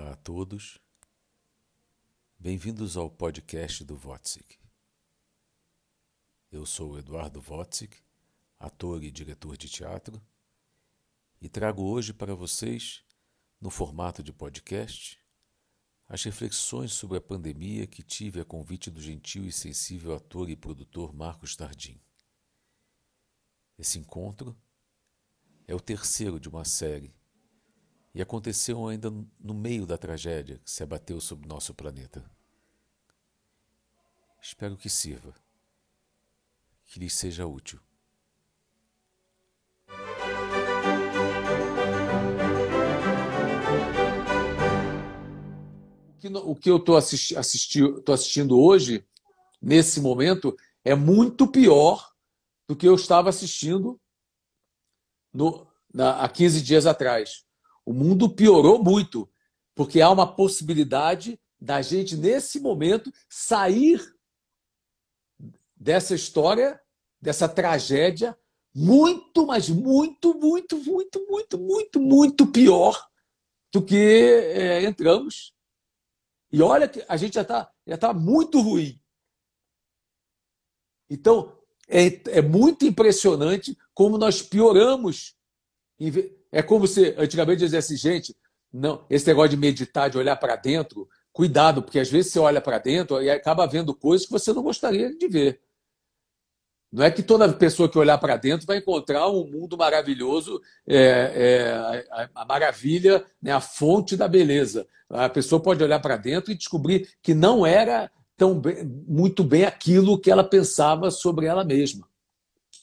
Olá a todos. Bem-vindos ao podcast do Votzik. Eu sou Eduardo Votzik, ator e diretor de teatro, e trago hoje para vocês, no formato de podcast, as reflexões sobre a pandemia que tive a convite do gentil e sensível ator e produtor Marcos Tardim. Esse encontro é o terceiro de uma série e aconteceu ainda no meio da tragédia que se abateu sobre nosso planeta. Espero que sirva, que lhes seja útil. O que eu estou assisti assisti assistindo hoje, nesse momento, é muito pior do que eu estava assistindo no, na, há 15 dias atrás. O mundo piorou muito, porque há uma possibilidade da gente, nesse momento, sair dessa história, dessa tragédia, muito, mas muito, muito, muito, muito, muito, muito pior do que é, entramos. E olha que a gente já está já tá muito ruim. Então, é, é muito impressionante como nós pioramos é como se antigamente dizesse, gente, não, esse negócio de meditar, de olhar para dentro, cuidado, porque às vezes você olha para dentro e acaba vendo coisas que você não gostaria de ver. Não é que toda pessoa que olhar para dentro vai encontrar um mundo maravilhoso, é, é, a, a, maravilha, né, a fonte da beleza. A pessoa pode olhar para dentro e descobrir que não era tão bem, muito bem aquilo que ela pensava sobre ela mesma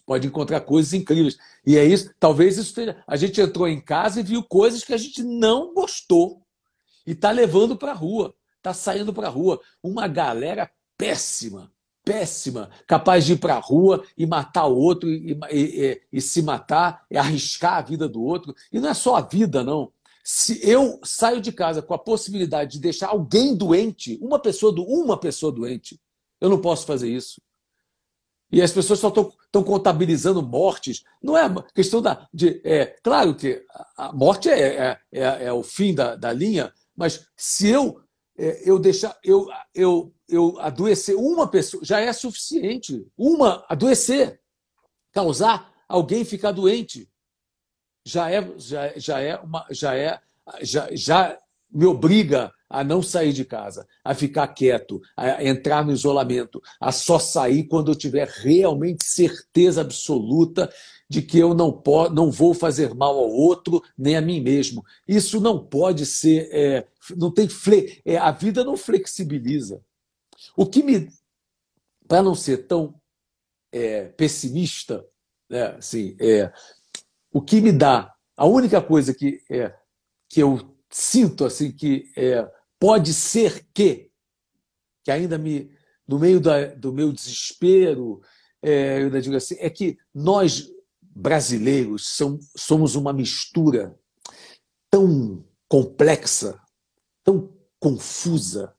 pode encontrar coisas incríveis. E é isso, talvez isso tenha. A gente entrou em casa e viu coisas que a gente não gostou e está levando para a rua, está saindo para a rua. Uma galera péssima, péssima, capaz de ir para a rua e matar o outro e, e, e, e se matar, e arriscar a vida do outro. E não é só a vida, não. Se eu saio de casa com a possibilidade de deixar alguém doente, uma pessoa, do, uma pessoa doente, eu não posso fazer isso. E as pessoas só estão contabilizando mortes. Não é questão da. De, é, claro que a morte é, é, é, é o fim da, da linha, mas se eu, é, eu deixar. Eu, eu, eu adoecer uma pessoa, já é suficiente. Uma adoecer, causar alguém ficar doente. Já é, já, já é uma. Já é. Já, já me obriga a não sair de casa, a ficar quieto, a entrar no isolamento, a só sair quando eu tiver realmente certeza absoluta de que eu não, não vou fazer mal ao outro nem a mim mesmo. Isso não pode ser. É, não tem fle, é, a vida não flexibiliza. O que me. Para não ser tão é, pessimista, né, assim, é, o que me dá. A única coisa que, é, que eu sinto assim que é, pode ser que, que ainda me, no meio da, do meu desespero, é, eu ainda digo assim, é que nós brasileiros são, somos uma mistura tão complexa, tão confusa,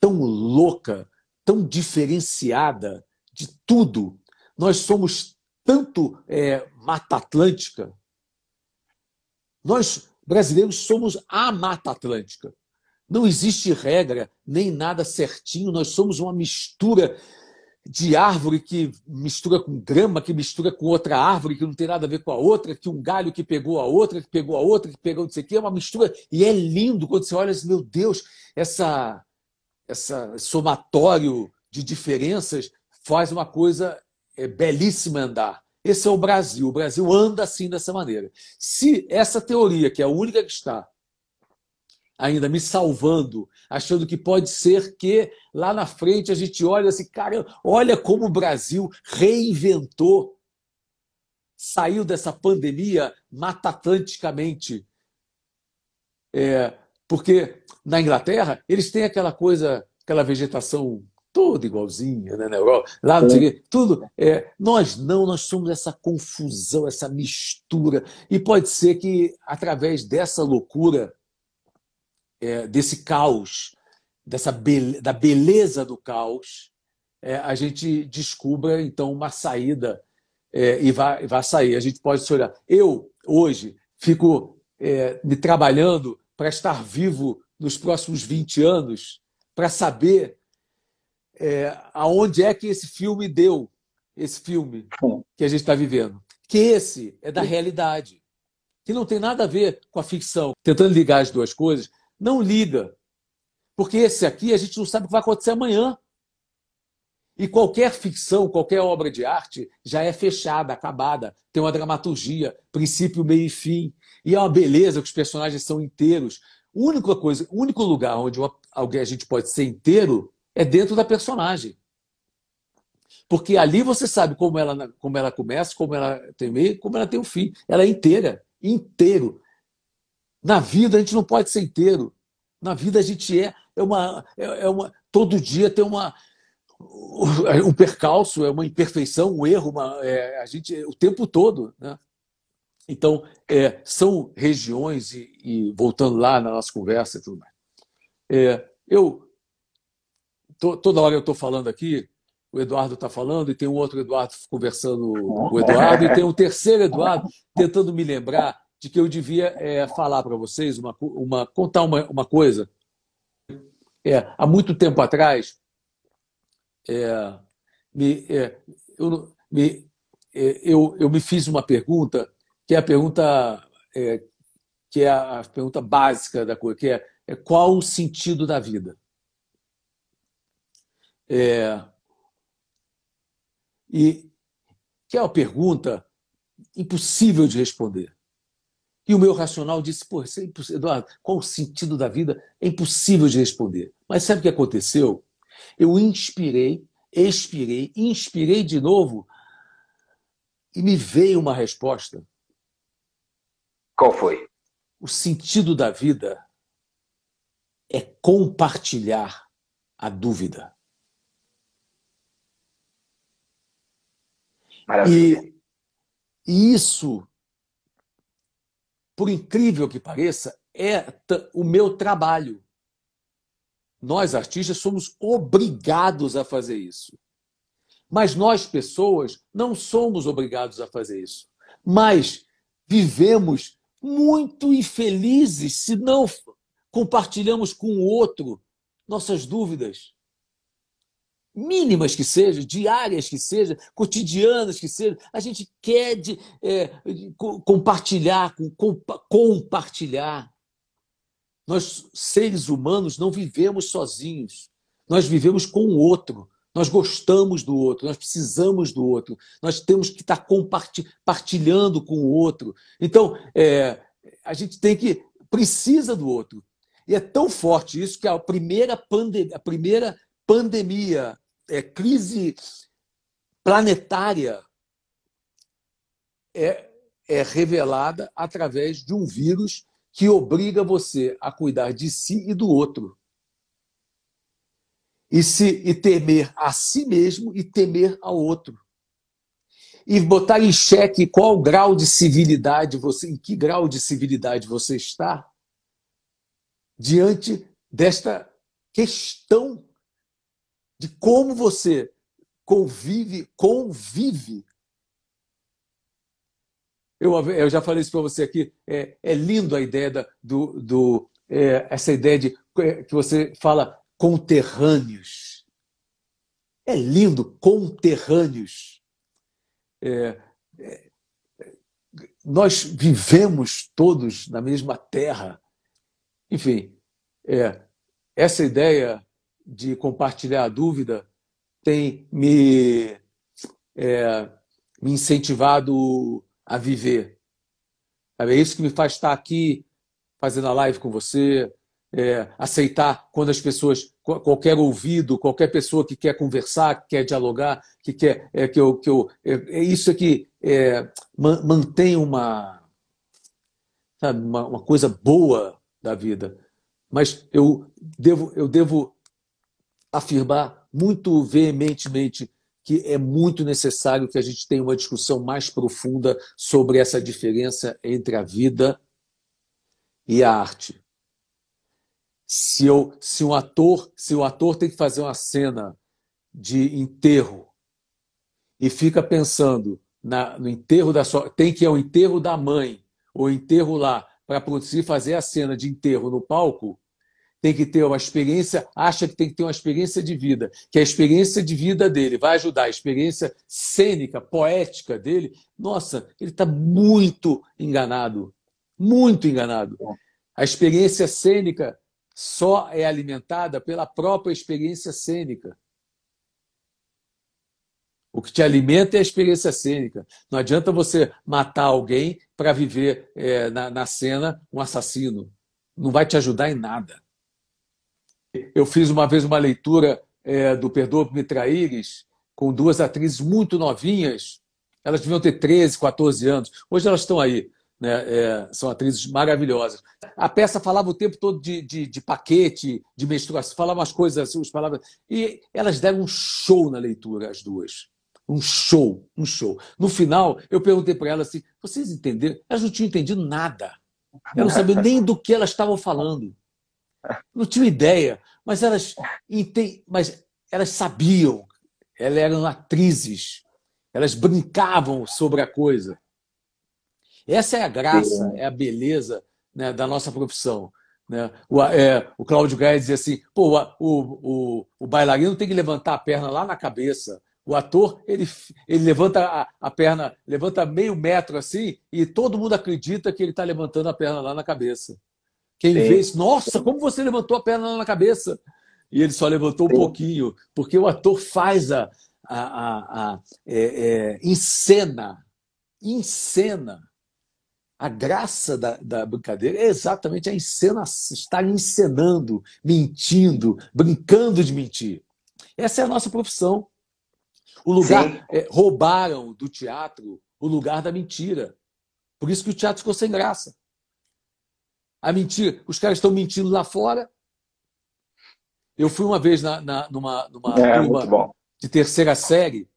tão louca, tão diferenciada de tudo. Nós somos tanto é, Mata Atlântica, nós brasileiros somos a Mata Atlântica. Não existe regra, nem nada certinho, nós somos uma mistura de árvore que mistura com grama, que mistura com outra árvore que não tem nada a ver com a outra, que um galho que pegou a outra, que pegou a outra, que pegou não sei o quê, é uma mistura. E é lindo quando você olha assim, meu Deus, essa, essa somatório de diferenças faz uma coisa é, belíssima andar. Esse é o Brasil. O Brasil anda assim dessa maneira. Se essa teoria, que é a única que está ainda me salvando, achando que pode ser que lá na frente a gente olha assim, cara, olha como o Brasil reinventou, saiu dessa pandemia matatanticamente. É, porque na Inglaterra eles têm aquela coisa, aquela vegetação toda igualzinha, né, na Europa, lá não sei tudo. É, nós não, nós somos essa confusão, essa mistura. E pode ser que, através dessa loucura, é, desse caos, dessa be da beleza do caos, é, a gente descubra, então, uma saída é, e vai, vai sair. A gente pode se olhar. Eu, hoje, fico é, me trabalhando para estar vivo nos próximos 20 anos para saber é, aonde é que esse filme deu, esse filme que a gente está vivendo. Que esse é da realidade, que não tem nada a ver com a ficção. Tentando ligar as duas coisas, não liga. Porque esse aqui a gente não sabe o que vai acontecer amanhã. E qualquer ficção, qualquer obra de arte já é fechada, acabada, tem uma dramaturgia, princípio, meio e fim. E é uma beleza que os personagens são inteiros. A única coisa, o único lugar onde uma, alguém a gente pode ser inteiro é dentro da personagem. Porque ali você sabe como ela, como ela começa, como ela tem meio, como ela tem o fim. Ela é inteira, inteiro. Na vida a gente não pode ser inteiro. Na vida a gente é, é uma, é, é uma todo dia tem uma um percalço, é uma imperfeição, um erro, uma, é, a gente o tempo todo, né? Então é, são regiões e, e, voltando lá na nossa conversa e tudo mais. É, eu toda hora eu estou falando aqui, o Eduardo está falando, e tem um outro Eduardo conversando com o Eduardo, e tem um terceiro Eduardo tentando me lembrar de que eu devia é, falar para vocês, uma, uma, contar uma, uma coisa. É, há muito tempo atrás, é, me, é, eu, me, é, eu, eu me fiz uma pergunta, que é a pergunta, é, que é a pergunta básica da coisa, que é, é qual o sentido da vida? É, e que é uma pergunta impossível de responder. E o meu racional disse: Pô, isso é impossível. Eduardo, qual o sentido da vida? É impossível de responder. Mas sabe o que aconteceu? Eu inspirei, expirei, inspirei de novo e me veio uma resposta. Qual foi? O sentido da vida é compartilhar a dúvida. Maravilha. E, e isso, por incrível que pareça, é o meu trabalho. Nós, artistas, somos obrigados a fazer isso. Mas nós, pessoas, não somos obrigados a fazer isso. Mas vivemos muito infelizes se não compartilhamos com o outro nossas dúvidas, mínimas que sejam, diárias que sejam, cotidianas que sejam, a gente quer de, é, compartilhar, com, compartilhar. Nós, seres humanos, não vivemos sozinhos. Nós vivemos com o outro. Nós gostamos do outro, nós precisamos do outro, nós temos que estar compartilhando com o outro. Então, é, a gente tem que precisa do outro. E é tão forte isso que a primeira, a primeira pandemia é, crise planetária é, é revelada através de um vírus que obriga você a cuidar de si e do outro. E, se, e temer a si mesmo e temer ao outro. E botar em xeque qual grau de civilidade você, em que grau de civilidade você está diante desta questão de como você convive, convive. Eu, eu já falei isso para você aqui. É, é lindo a ideia da, do, do é, essa ideia de é, que você fala conterrâneos. É lindo, conterrâneos. É, é, nós vivemos todos na mesma terra. Enfim, é, essa ideia de compartilhar a dúvida tem me, é, me incentivado a viver. É isso que me faz estar aqui fazendo a live com você, é, aceitar quando as pessoas, qualquer ouvido, qualquer pessoa que quer conversar, que quer dialogar, que quer é, que eu, que eu é, é isso que é, mantém uma, sabe, uma, uma coisa boa da vida. Mas eu devo, eu devo afirmar muito veementemente que é muito necessário que a gente tenha uma discussão mais profunda sobre essa diferença entre a vida e a arte. Se, eu, se um ator, se o ator tem que fazer uma cena de enterro e fica pensando na, no enterro da sua, tem que ir ao enterro da mãe ou enterro lá para produzir fazer a cena de enterro no palco, tem que ter uma experiência, acha que tem que ter uma experiência de vida, que a experiência de vida dele vai ajudar, a experiência cênica, poética dele, nossa, ele está muito enganado. Muito enganado. A experiência cênica só é alimentada pela própria experiência cênica. O que te alimenta é a experiência cênica. Não adianta você matar alguém para viver é, na, na cena um assassino. Não vai te ajudar em nada. Eu fiz uma vez uma leitura é, do Perdoa-me Traíres com duas atrizes muito novinhas. Elas deviam ter 13, 14 anos. Hoje elas estão aí. Né? É, são atrizes maravilhosas. A peça falava o tempo todo de, de, de paquete, de menstruação, falava umas coisas assim, palavras. E elas deram um show na leitura, as duas. Um show, um show. No final, eu perguntei para elas assim: vocês entenderam? Elas não tinham entendido nada. Eu não sabia nem do que elas estavam falando. Não tinha ideia, mas elas, mas elas sabiam, elas eram atrizes, elas brincavam sobre a coisa. Essa é a graça, é a beleza né, da nossa profissão. Né? O, é, o Cláudio Gaia dizia assim: Pô, o, o, o, bailarino tem que levantar a perna lá na cabeça. O ator ele, ele levanta a, a perna, levanta meio metro assim, e todo mundo acredita que ele está levantando a perna lá na cabeça. Quem Sim. vê isso, nossa, como você levantou a perna na cabeça? E ele só levantou Sim. um pouquinho, porque o ator faz a. a, a, a é, é, encena, encena. A graça da, da brincadeira é exatamente a encena, estar encenando, mentindo, brincando de mentir. Essa é a nossa profissão. O lugar é, roubaram do teatro o lugar da mentira. Por isso que o teatro ficou sem graça a mentir. Os caras estão mentindo lá fora. Eu fui uma vez na, na, numa, numa é, turma de terceira série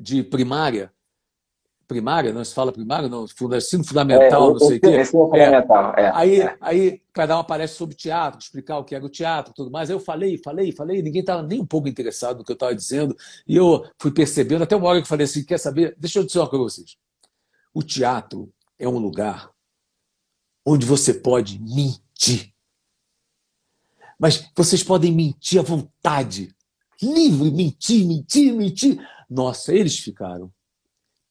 de primária. Primária, não se fala primária, não, ensino fundamental, é, não sei o quê. Ensino fundamental, é. Aí, é. aí cada um aparece sobre teatro, explicar o que era o teatro tudo mais. Aí eu falei, falei, falei, ninguém estava nem um pouco interessado no que eu estava dizendo. E eu fui percebendo, até uma hora que eu falei assim: quer saber? Deixa eu dizer uma coisa para vocês. O teatro é um lugar onde você pode mentir. Mas vocês podem mentir à vontade. Livre, mentir, mentir, mentir. Nossa, eles ficaram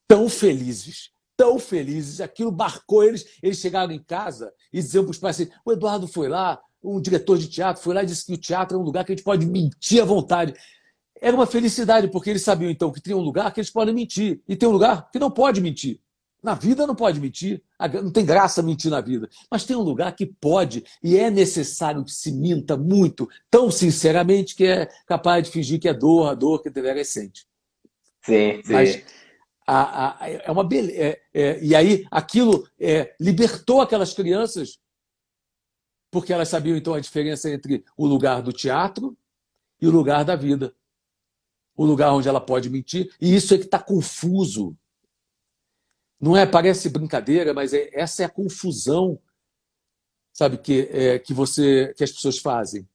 tão felizes, tão felizes. Aquilo marcou eles. Eles chegaram em casa e diziam para os pais assim: o Eduardo foi lá, um diretor de teatro foi lá e disse que o teatro é um lugar que a gente pode mentir à vontade. Era uma felicidade, porque eles sabiam então que tem um lugar que eles podem mentir e tem um lugar que não pode mentir. Na vida não pode mentir, não tem graça mentir na vida. Mas tem um lugar que pode e é necessário que se minta muito, tão sinceramente que é capaz de fingir que é dor, a dor que deveria sente. Sim, sim. Mas a, a, é uma beleza. É, é, e aí aquilo é, libertou aquelas crianças, porque elas sabiam então a diferença entre o lugar do teatro e o lugar da vida. O lugar onde ela pode mentir, e isso é que está confuso não é, parece brincadeira, mas é, essa é a confusão, sabe, que, é, que você, que as pessoas fazem,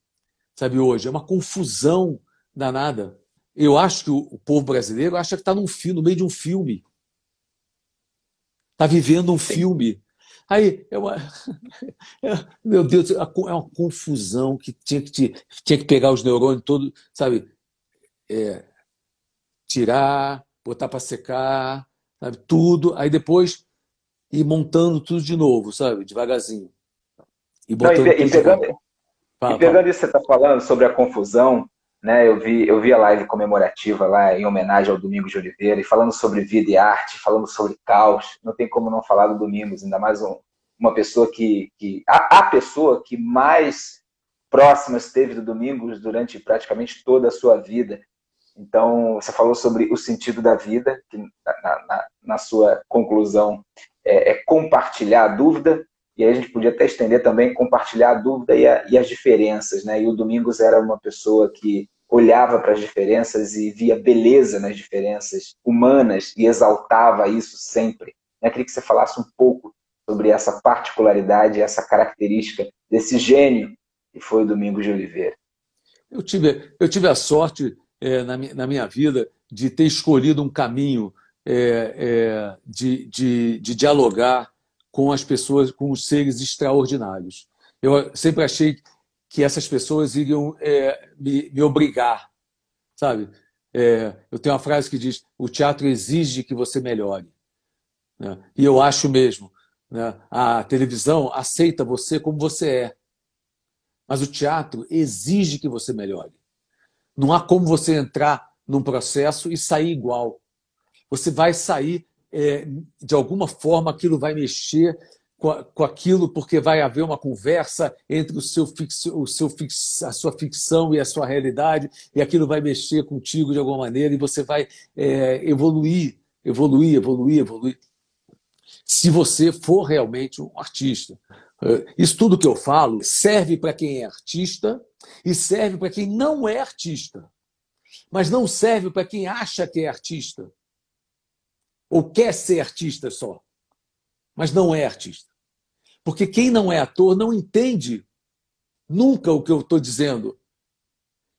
sabe, hoje. É uma confusão danada. Eu acho que o, o povo brasileiro acha que está no meio de um filme. Está vivendo um filme. Aí, é uma, é, meu Deus, é uma confusão que tinha que, tinha que pegar os neurônios todos, sabe? É, tirar, botar para secar, sabe? Tudo, aí depois ir montando tudo de novo, sabe? Devagarzinho. E, Não, e, e pegando, fala, e pegando isso que você está falando sobre a confusão, né? Eu vi, eu vi a live comemorativa lá em homenagem ao Domingos de Oliveira, e falando sobre vida e arte, falando sobre caos. Não tem como não falar do Domingos, ainda mais um, uma pessoa que. que a, a pessoa que mais próxima esteve do Domingos durante praticamente toda a sua vida. Então, você falou sobre o sentido da vida, que na, na, na sua conclusão é, é, compartilhar a dúvida, e aí a gente podia até estender também compartilhar a dúvida e, a, e as diferenças. Né? E o Domingos era uma pessoa que olhava para as diferenças e via beleza nas diferenças humanas e exaltava isso sempre. Eu queria que você falasse um pouco sobre essa particularidade, essa característica desse gênio que foi o Domingos de Oliveira. Eu tive, eu tive a sorte é, na, na, minha vida de ter escolhido um caminho é, é, de, de, de, dialogar com as pessoas, com os seres extraordinários. Eu sempre achei que essas pessoas iriam é, me, me, obrigar, sabe? É, eu tenho uma frase que diz: o teatro exige que você melhore. Né? E eu acho mesmo. Né? A televisão aceita você como você é. Mas o teatro exige que você melhore. Não há como você entrar num processo e sair igual. Você vai sair, é, de alguma forma, aquilo vai mexer com, com aquilo, porque vai haver uma conversa entre o seu, fix, o seu fix, a sua ficção e a sua realidade, e aquilo vai mexer contigo de alguma maneira, e você vai é, evoluir, evoluir, evoluir, evoluir. Se você for realmente um artista. É, isso tudo que eu falo serve para quem é artista e serve para quem não é artista. Mas não serve para quem acha que é artista. Ou quer ser artista só. Mas não é artista. Porque quem não é ator não entende nunca o que eu estou dizendo.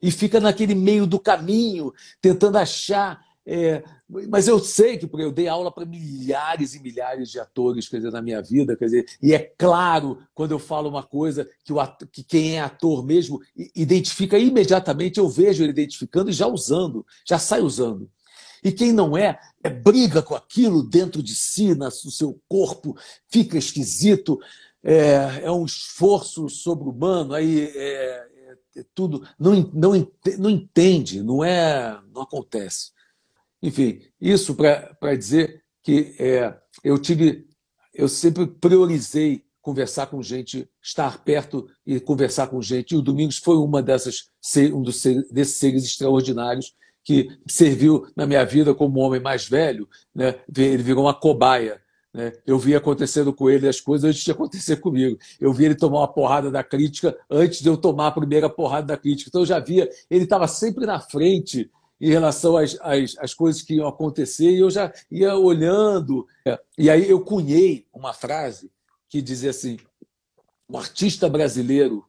E fica naquele meio do caminho, tentando achar. É, mas eu sei que eu dei aula para milhares e milhares de atores quer dizer, na minha vida, quer dizer, e é claro quando eu falo uma coisa que, o ator, que quem é ator mesmo identifica imediatamente, eu vejo ele identificando e já usando, já sai usando. E quem não é, é briga com aquilo dentro de si, no seu corpo, fica esquisito, é, é um esforço sobre-humano, aí é, é, é, tudo. Não, não, não entende, não é. não acontece. Enfim, isso para dizer que é, eu tive. Eu sempre priorizei conversar com gente, estar perto e conversar com gente. E o Domingos foi uma dessas, um dos, desses seres extraordinários que serviu na minha vida como homem mais velho, né? ele virou uma cobaia. Né? Eu vi acontecendo com ele as coisas antes de acontecer comigo. Eu vi ele tomar uma porrada da crítica antes de eu tomar a primeira porrada da crítica. Então eu já via, ele estava sempre na frente em relação às, às, às, coisas que iam acontecer e eu já ia olhando. E aí eu cunhei uma frase que dizia assim: o artista brasileiro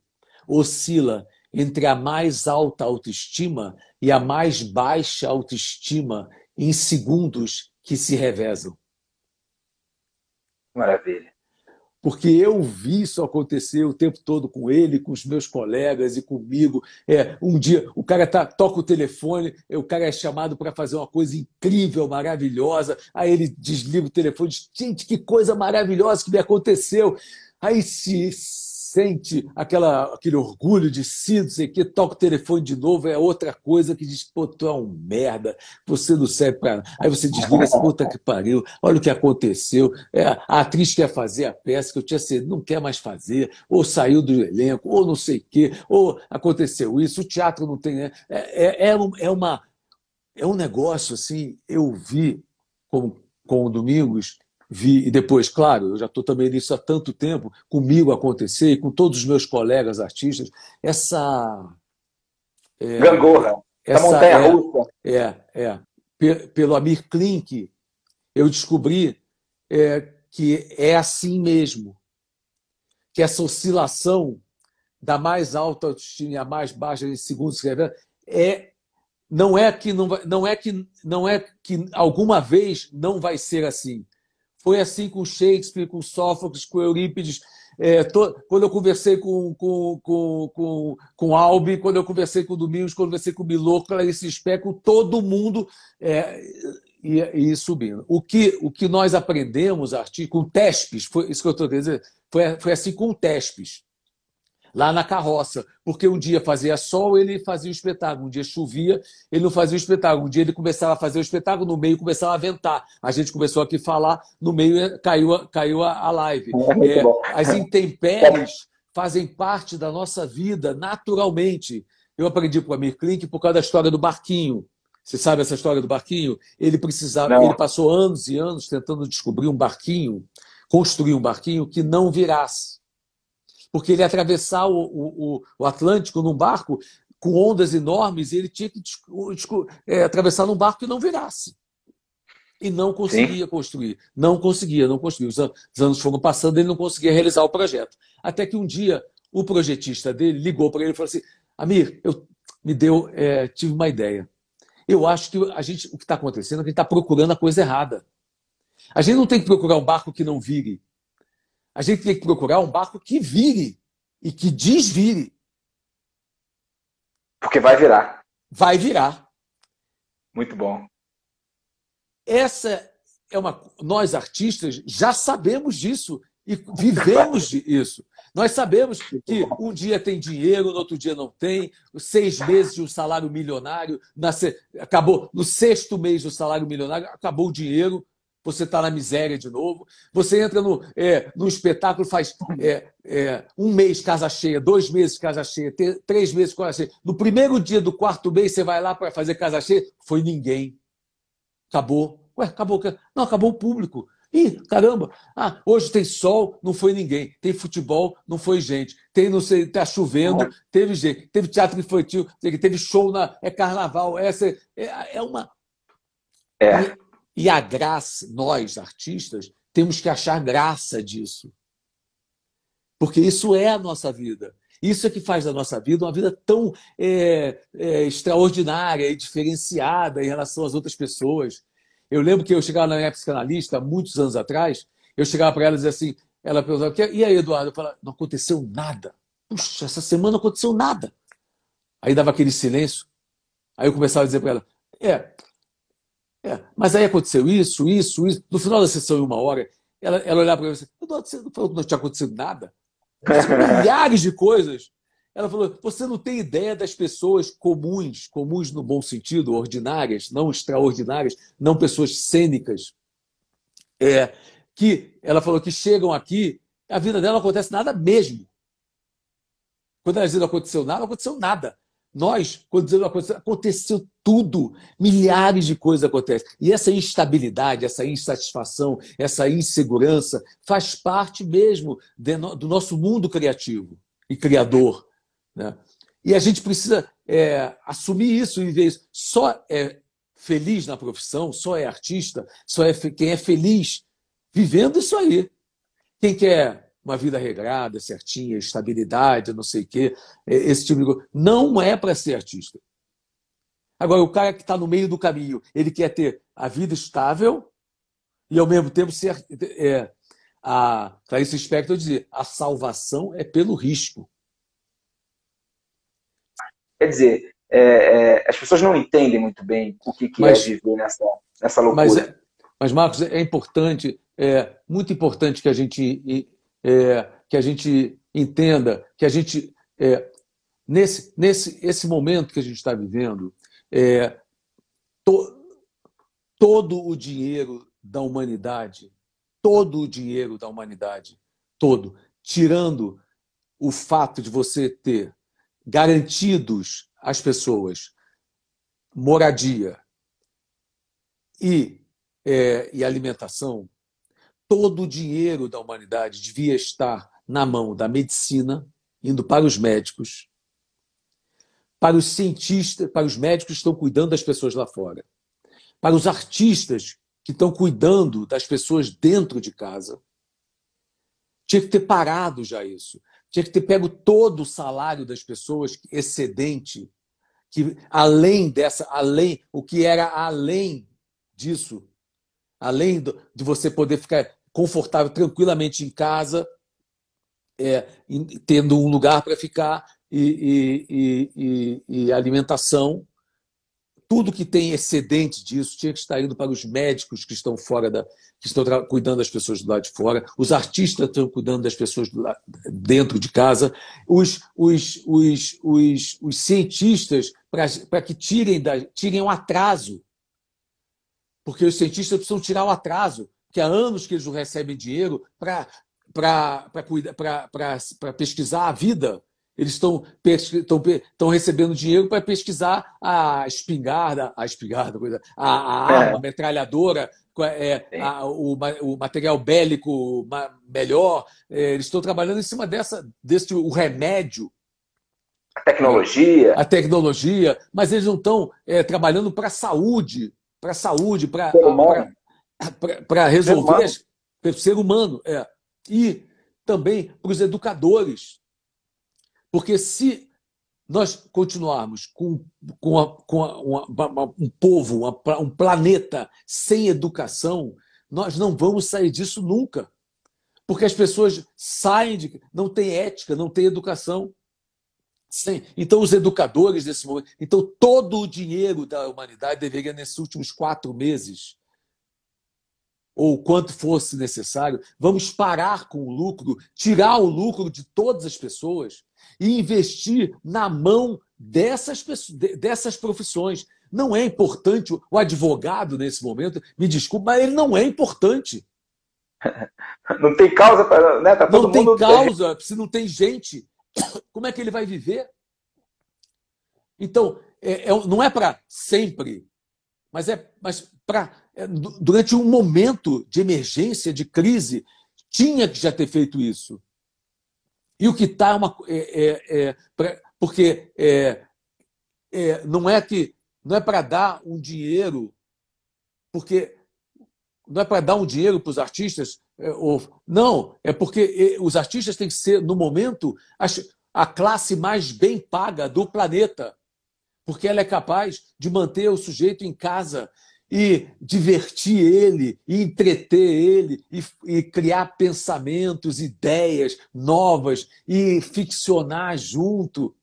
oscila entre a mais alta autoestima e a mais baixa autoestima em segundos que se revezam. Maravilha. Porque eu vi isso acontecer o tempo todo com ele, com os meus colegas e comigo. É, um dia o cara tá, toca o telefone, o cara é chamado para fazer uma coisa incrível, maravilhosa. Aí ele desliga o telefone diz: Gente, que coisa maravilhosa que me aconteceu. Aí se sente aquela, aquele orgulho de si, não sei o quê, toca o telefone de novo, é outra coisa que diz, pô, tu é um merda, você não serve para Aí você desliga essa puta que pariu, olha o que aconteceu. É, a atriz quer fazer a peça que eu tinha sido, não quer mais fazer, ou saiu do elenco, ou não sei o quê, ou aconteceu isso, o teatro não tem. Né? É, é, é, é, uma, é um negócio assim, eu vi com, com o Domingos vi, e depois, claro, eu já estou também nisso há tanto tempo, comigo acontecer, e com todos os meus colegas artistas, essa. É, Gangorra, essa montanha é, russa. É, é. Pelo Amir Klink, eu descobri é, que é assim mesmo. Que essa oscilação da mais alta autoestima à mais baixa em segundos se revela, é não é que não vai, não é que não é que alguma vez não vai ser assim foi assim com Shakespeare, com Sófocles, com Eurípides. É, to... quando eu conversei com, com, com, com, com Albi, quando eu conversei com Domingos, quando eu conversei com Milô, Clarice Speckle, todo mundo é, ia, ia, subindo. O que, o que nós aprendemos, artigo, com Tespes, foi isso que eu estou dizendo, foi, foi assim com Tespes lá na carroça, porque um dia fazia sol, ele fazia o espetáculo, um dia chovia, ele não fazia o espetáculo, um dia ele começava a fazer o espetáculo, no meio começava a ventar. A gente começou aqui a falar, no meio eh, caiu, caiu a, live. É, é as intempéries fazem parte da nossa vida naturalmente. Eu aprendi com o Amir Klink por causa da história do barquinho. Você sabe essa história do barquinho? Ele precisava, não. ele passou anos e anos tentando descobrir um barquinho, construir um barquinho que não virasse porque ele ia atravessar o, o, o Atlântico num barco com ondas enormes e ele tinha que é, atravessar num barco que não virasse. E não conseguia Sim. construir. Não conseguia, não conseguia. Os anos foram passando e ele não conseguia realizar o projeto. Até que um dia o projetista dele ligou para ele e falou assim: Amir, eu me deu, é, tive uma ideia. Eu acho que a gente, o que está acontecendo é que a gente está procurando a coisa errada. A gente não tem que procurar um barco que não vire. A gente tem que procurar um barco que vire e que desvire. Porque vai virar. Vai virar. Muito bom. Essa é uma. Nós, artistas, já sabemos disso e vivemos disso. Nós sabemos que um dia tem dinheiro, no outro dia não tem, seis meses de um salário milionário, acabou no sexto mês do salário milionário, acabou o dinheiro, você está na miséria de novo. Você entra no, é, no espetáculo, faz é, é, um mês casa cheia, dois meses casa cheia, três meses casa cheia. No primeiro dia do quarto mês, você vai lá para fazer casa cheia, foi ninguém. Acabou. Ué, acabou. Não, acabou o público. Ih, caramba! Ah, hoje tem sol, não foi ninguém. Tem futebol, não foi gente. Tem, não sei, tá chovendo, teve gente. Teve teatro infantil, teve show na. É carnaval. Essa é, é uma. É. E, a graça, nós, artistas, temos que achar graça disso. Porque isso é a nossa vida. Isso é que faz da nossa vida uma vida tão é, é, extraordinária e diferenciada em relação às outras pessoas. Eu lembro que eu chegava na minha psicanalista, muitos anos atrás, eu chegava para ela e dizia assim, ela perguntava, e aí, Eduardo? Eu falava, não aconteceu nada. Puxa, essa semana não aconteceu nada. Aí dava aquele silêncio. Aí eu começava a dizer para ela, é, é, mas aí aconteceu isso, isso, isso. No final da sessão, em uma hora, ela, ela olhava para mim e disse, Eduardo, você não falou que não tinha acontecido nada? Milhares de coisas. Ela falou: você não tem ideia das pessoas comuns, comuns no bom sentido, ordinárias, não extraordinárias, não pessoas cênicas, é, que ela falou que chegam aqui, a vida dela não acontece nada mesmo. Quando ela diz não aconteceu nada, não aconteceu nada. Nós, quando dizemos aconteceu, aconteceu tudo, milhares de coisas acontecem. E essa instabilidade, essa insatisfação, essa insegurança faz parte mesmo do nosso mundo criativo e criador. Né? E a gente precisa é, assumir isso e ver isso. Só é feliz na profissão, só é artista, só é quem é feliz vivendo isso aí. Quem quer uma vida regrada, certinha, estabilidade, não sei o quê, esse tipo de coisa, não é para ser artista. Agora, o cara que está no meio do caminho, ele quer ter a vida estável e, ao mesmo tempo, ser. É, a Clarice Spector dizia: a salvação é pelo risco. Quer dizer, é, é, as pessoas não entendem muito bem o que, que é mas, é viver nessa, nessa loucura. Mas, é, mas, Marcos, é importante, é muito importante que a gente, é, que a gente entenda, que a gente, é, nesse, nesse esse momento que a gente está vivendo, é, to, todo o dinheiro da humanidade, todo o dinheiro da humanidade, todo, tirando o fato de você ter garantidos às pessoas moradia e, é, e alimentação, todo o dinheiro da humanidade devia estar na mão da medicina, indo para os médicos, para os cientistas, para os médicos que estão cuidando das pessoas lá fora, para os artistas que estão cuidando das pessoas dentro de casa. Tinha que ter parado já isso. Tinha que ter pego todo o salário das pessoas excedente, que além dessa, além o que era além disso, além do, de você poder ficar confortável tranquilamente em casa, é, tendo um lugar para ficar e, e, e, e, alimentação, tudo que tem excedente disso tinha que estar indo para os médicos que estão fora da, que estão cuidando das pessoas do lado de fora, os artistas estão cuidando das pessoas lado, dentro de casa, os, os, os, os, os cientistas para que tirem, da, tirem um atraso. Porque os cientistas precisam tirar o atraso, que há anos que eles não recebem dinheiro para pesquisar a vida eles estão, estão, estão recebendo dinheiro para pesquisar a espingarda, a espingarda, a, a arma, a metralhadora, é, a, o, o, material bélico melhor. É, eles estão trabalhando em cima dessa, desse o remédio. A tecnologia. A tecnologia, mas eles não estão é, trabalhando para a saúde, para a saúde, para resolver o ser humano. É. E também para os educadores porque se nós continuarmos com, com, a, com a, uma, um povo, uma, um planeta sem educação, nós não vamos sair disso nunca. Porque as pessoas saem de. não têm ética, não têm educação. Sim. Então, os educadores desse momento. Então, todo o dinheiro da humanidade deveria, nesses últimos quatro meses, ou quanto fosse necessário, vamos parar com o lucro, tirar o lucro de todas as pessoas e investir na mão dessas, dessas profissões. Não é importante o advogado nesse momento, me desculpe, mas ele não é importante. Não tem causa para. Né? Tá não tem causa, se não tem gente como é que ele vai viver? Então, é, é, não é para sempre, mas é mas para é, durante um momento de emergência, de crise, tinha que já ter feito isso. E o que está é uma é, é, é pra, porque não é que não é para dar um dinheiro, porque não é para dar um dinheiro para os artistas é, não, é porque os artistas têm que ser, no momento, a classe mais bem paga do planeta. Porque ela é capaz de manter o sujeito em casa e divertir ele, e entreter ele, e, e, criar pensamentos, ideias novas, e ficcionar junto.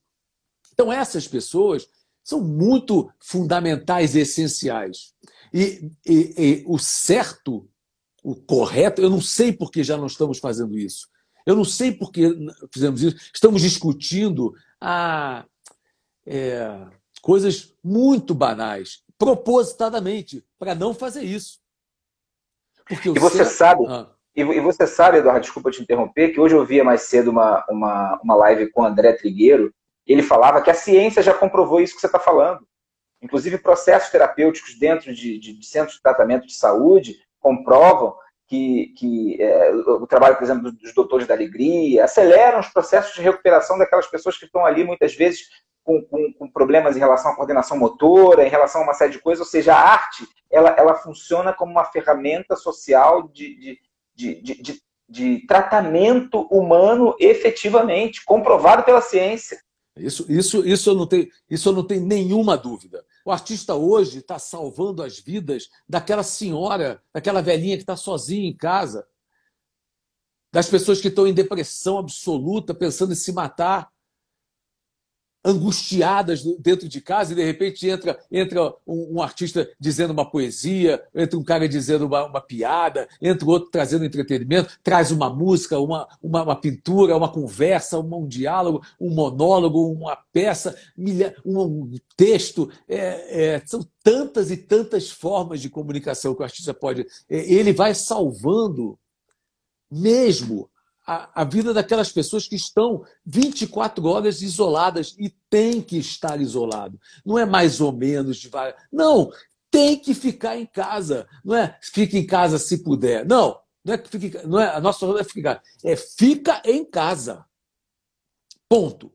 Então, essas pessoas são muito fundamentais e essenciais. E, e, e o certo o correto. Eu não sei por que já não estamos fazendo isso. Eu não sei por que fizemos isso. Estamos discutindo a, é, coisas muito banais, propositadamente, para não fazer isso. Porque e você sabe, ah. e, você sabe, Eduardo, desculpa te interromper, que hoje eu via mais cedo uma, uma, uma live com o André Trigueiro, ele falava que a ciência já comprovou isso que você está falando. Inclusive, processos terapêuticos dentro de, de, de centros de tratamento de saúde comprovam que, que é, o trabalho, por exemplo, dos doutores da alegria, aceleram os processos de recuperação daquelas pessoas que estão ali, muitas vezes, com, com, com, problemas em relação à coordenação motora, em relação a uma série de coisas. Ou seja, a arte ela, ela funciona como uma ferramenta social de, de, de, de, de tratamento humano efetivamente, comprovado pela ciência. Isso, isso, isso, eu não tenho, isso eu não tenho nenhuma dúvida. O artista hoje está salvando as vidas daquela senhora, daquela velhinha que está sozinha em casa, das pessoas que estão em depressão absoluta, pensando em se matar angustiadas dentro de casa e de repente entra, entra um, um artista dizendo uma poesia, entra um cara dizendo uma, uma, piada, entra outro trazendo entretenimento, traz uma música, uma, uma, uma pintura, uma conversa, um, um, diálogo, um monólogo, uma peça, um texto. É, é, são tantas e tantas formas de comunicação que o artista pode. É, ele vai salvando mesmo a, a, vida daquelas pessoas que estão 24 horas isoladas e tem que estar isolado. Não é mais ou menos devagar. Não, tem que ficar em casa. Não é fica em casa se puder. Não, não é que fique, não é a nossa é ficar, é fica em casa. Ponto.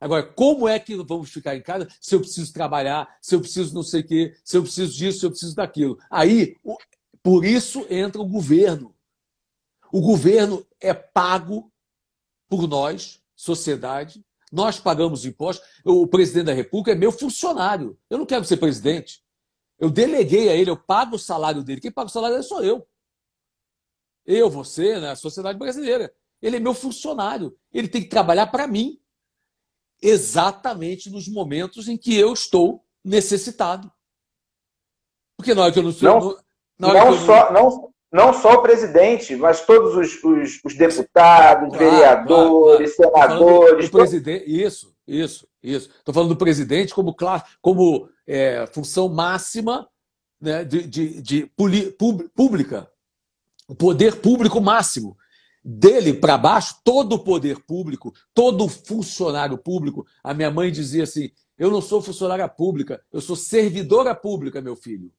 Agora, como é que vamos ficar em casa se eu preciso trabalhar, se eu preciso não sei o quê, se eu preciso disso, se eu preciso daquilo? Aí, por isso entra o governo. O governo é pago por nós, sociedade. Nós pagamos impostos. O presidente da República é meu funcionário. Eu não quero ser presidente. Eu deleguei a ele, eu pago o salário dele. Quem paga o salário dele sou eu. Eu, você, né? a sociedade brasileira. Ele é meu funcionário. Ele tem que trabalhar para mim. Exatamente nos momentos em que eu estou necessitado. Porque na hora que eu não sou. Não, não, não só, não, não só o presidente, mas todos os, os, os deputados, claro, vereadores, claro, claro. senadores. Presidente, isso, isso, isso. Estou falando do presidente como, como é, função máxima né, de, de, de puli, pub, pública, o poder público máximo. Dele para baixo, todo o poder público, todo funcionário público. A minha mãe dizia assim: eu não sou funcionária pública, eu sou servidora pública, meu filho.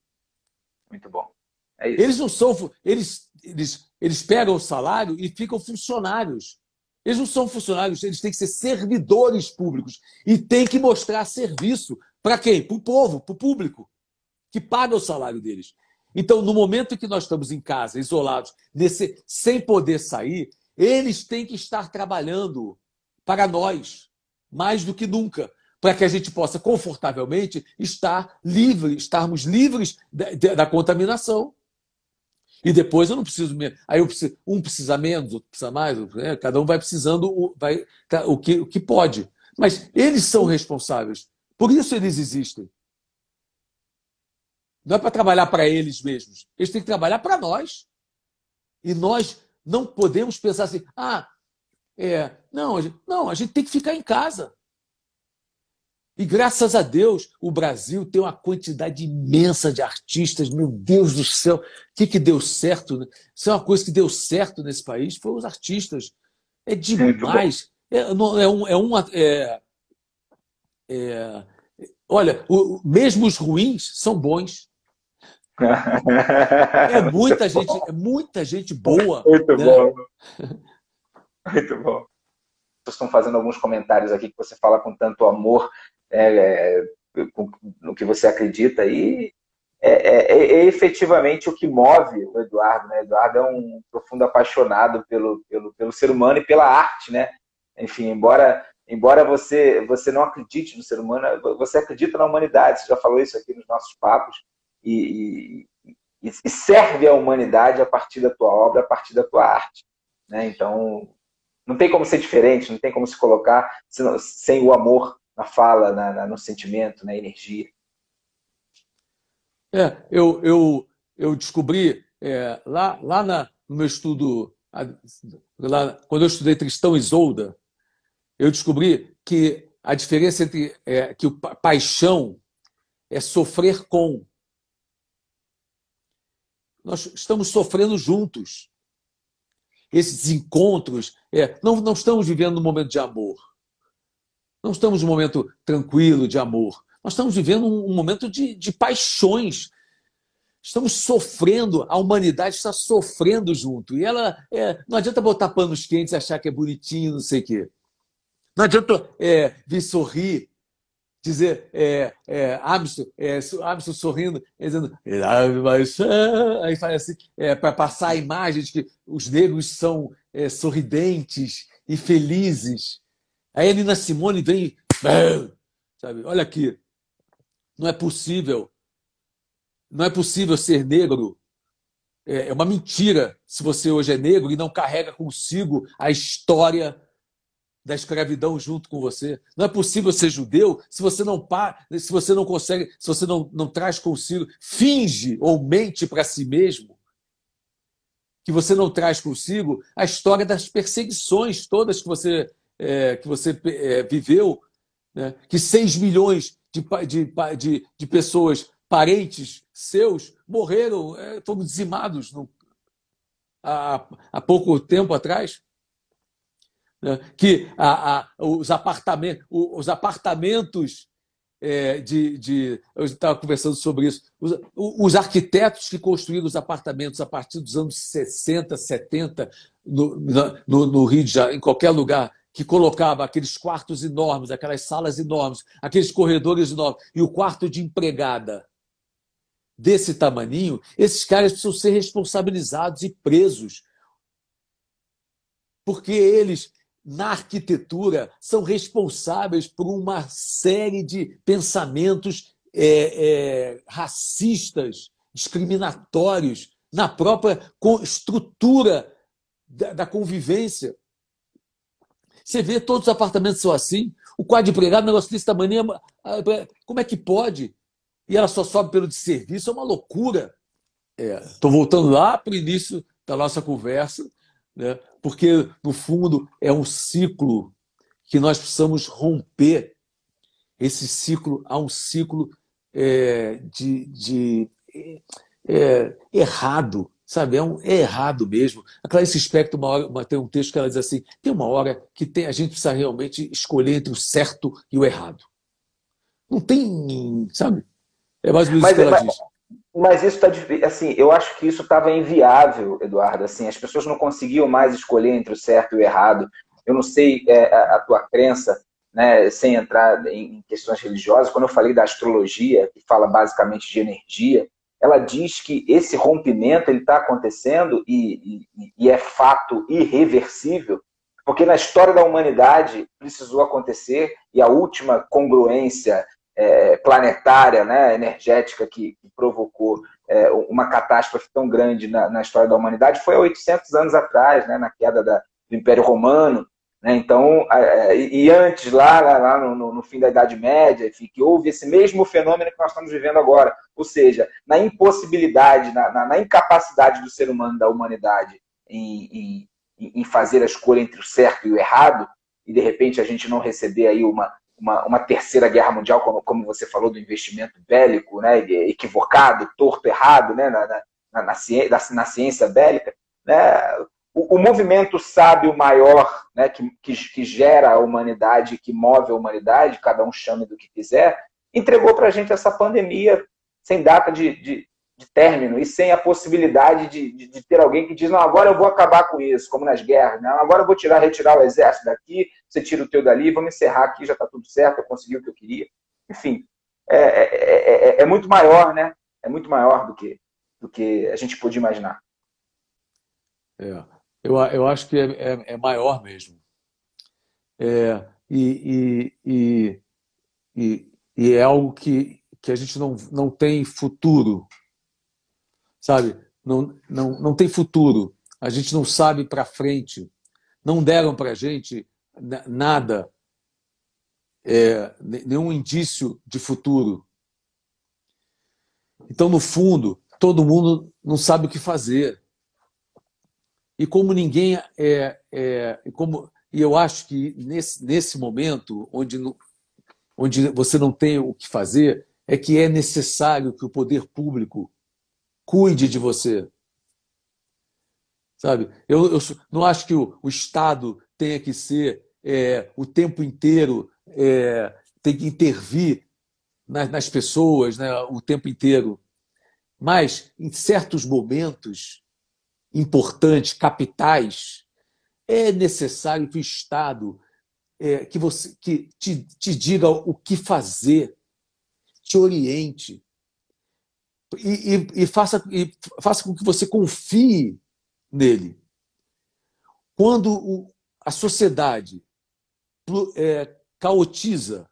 Muito bom. É eles não são. Eles, eles, eles pegam o salário e ficam funcionários. Eles não são funcionários, eles têm que ser servidores públicos. E têm que mostrar serviço para quem? Para o povo, para o público, que paga o salário deles. Então, no momento em que nós estamos em casa, isolados, nesse, sem poder sair, eles têm que estar trabalhando para nós, mais do que nunca para que a gente possa confortavelmente estar livre, estarmos livres da, da contaminação. E depois eu não preciso. Aí eu preciso, um precisa menos, outro precisa mais, né? cada um vai precisando o, vai, o, que, o que pode. Mas eles são responsáveis. Por isso eles existem. Não é para trabalhar para eles mesmos. Eles têm que trabalhar para nós. E nós não podemos pensar assim, ah, é, não, a gente, não, a gente tem que ficar em casa. E graças a Deus, o Brasil tem uma quantidade imensa de artistas. Meu Deus do céu, o que, que deu certo? Né? Isso é uma coisa que deu certo nesse país, foi os artistas. É demais. É, não, é, um, é uma. É, é, olha, o, mesmo os ruins são bons. É muita gente, é muita gente boa. Muito né? bom. Muito bom. Estão fazendo alguns comentários aqui que você fala com tanto amor é, é, no que você acredita e é, é, é, é, efetivamente o que move o Eduardo. Né? O Eduardo é um profundo apaixonado pelo, pelo, pelo ser humano e pela arte, né? Enfim, embora embora você você não acredite no ser humano, você acredita na humanidade. Você já falou isso aqui nos nossos papos e, e, e serve a humanidade a partir da tua obra, a partir da tua arte. Né? Então, não tem como ser diferente, não tem como se colocar sem o amor na fala, na, na, no sentimento, na energia. É, eu, eu, eu descobri é, lá, lá na, no meu estudo, lá, quando eu estudei Tristão e Isolda, eu descobri que a diferença entre é, que o paixão é sofrer com. Nós estamos sofrendo juntos. Esses encontros, é, não, não estamos vivendo um momento de amor. Não estamos num momento tranquilo de amor. Nós estamos vivendo um momento de, de paixões. Estamos sofrendo, a humanidade está sofrendo junto. E ela é, não adianta botar panos quentes achar que é bonitinho, não sei o quê. Não adianta é, vir sorrir, dizer é, é, Amson, é, sorrindo, dizendo aí faz assim, é, para passar a imagem de que os negros são é, sorridentes e felizes. Aí a Nina Simone vem, sabe? Olha aqui, não é possível, não é possível ser negro. É, é uma mentira se você hoje é negro e não carrega consigo a história da escravidão junto com você. Não é possível ser judeu se você não se você não consegue, se você não, não traz consigo, finge ou mente para si mesmo que você não traz consigo a história das perseguições todas que você é, que você é, viveu, né? que 6 milhões de, de, de, de, pessoas, parentes seus, morreram, é, foram dizimados no, há, há pouco tempo atrás. Né? Que a, a, os, apartamentos, os apartamentos é, de, de, Eu estava conversando sobre isso. Os, os, arquitetos que construíram os apartamentos a partir dos anos 60, 70, no, no, no Rio de Janeiro, em qualquer lugar que colocava aqueles quartos enormes, aquelas salas enormes, aqueles corredores enormes, e o quarto de empregada desse tamaninho, esses caras precisam ser responsabilizados e presos. Porque eles, na arquitetura, são responsáveis por uma série de pensamentos é, é, racistas, discriminatórios, na própria estrutura da, da convivência. Você vê, todos os apartamentos são assim. O quadro de empregado, negócio desse tamanho, como é que pode? E ela só sobe pelo de serviço, é uma loucura. Estou é, voltando lá para o início da nossa conversa, né? porque, no fundo, é um ciclo que nós precisamos romper. Esse ciclo há um ciclo é, de, de é, errado Sabe, é, um, é errado mesmo. A Clarice Spector uma hora, uma, tem um texto que ela diz assim: tem uma hora que tem, a gente precisa realmente escolher entre o certo e o errado. Não tem, sabe? É mais ou menos isso que ela mas, diz. Mas isso está assim, eu acho que isso estava inviável, Eduardo. Assim, as pessoas não conseguiam mais escolher entre o certo e o errado. Eu não sei é, a, a tua crença, né, sem entrar em questões religiosas. Quando eu falei da astrologia, que fala basicamente de energia, ela diz que esse rompimento está acontecendo e, e, e, é fato irreversível, porque na história da humanidade precisou acontecer e a última congruência é, planetária, né, energética que, que provocou é, uma catástrofe tão grande na, na, história da humanidade foi há 800 anos atrás, né, na queda da, do Império Romano. Né? Então, e antes, lá, lá no, no, fim da Idade Média, enfim, que houve esse mesmo fenômeno que nós estamos vivendo agora. Ou seja, na impossibilidade, na, na, na incapacidade do ser humano, da humanidade, em, em, em, fazer a escolha entre o certo e o errado, e de repente a gente não receber aí uma, uma, uma terceira guerra mundial, como, como você falou, do investimento bélico, né, equivocado, torto, errado, né, na, na, na, na ciência bélica, né, o, o movimento sábio maior né, que, que, que, gera a humanidade, que move a humanidade, cada um chame do que quiser, entregou para a gente essa pandemia sem data de, de, de, término e sem a possibilidade de, de, de, ter alguém que diz, não, agora eu vou acabar com isso, como nas guerras, né? agora eu vou tirar, retirar o exército daqui, você tira o teu dali, vamos encerrar aqui, já está tudo certo, eu consegui o que eu queria. Enfim, é, é, é, é muito maior, né? É muito maior do que, do que a gente podia imaginar. É. Eu, eu acho que é, é, é maior mesmo. É, e, e, e, e, é algo que, que a gente não, não tem futuro. Sabe? Não, não, não tem futuro. A gente não sabe para frente. Não deram para a gente nada, é, nenhum indício de futuro. Então, no fundo, todo mundo não sabe o que fazer. E como ninguém é, é como e eu acho que nesse, nesse momento onde, onde você não tem o que fazer, é que é necessário que o poder público cuide de você. Sabe? Eu, eu não acho que o, o Estado tenha que ser é, o tempo inteiro, é, tem que intervir nas, nas pessoas né, o tempo inteiro. Mas, em certos momentos, importantes, capitais, é necessário que o Estado é, que você que te, te diga o que fazer, te oriente e, e, e, faça, e faça com que você confie nele. Quando o, a sociedade é, caotiza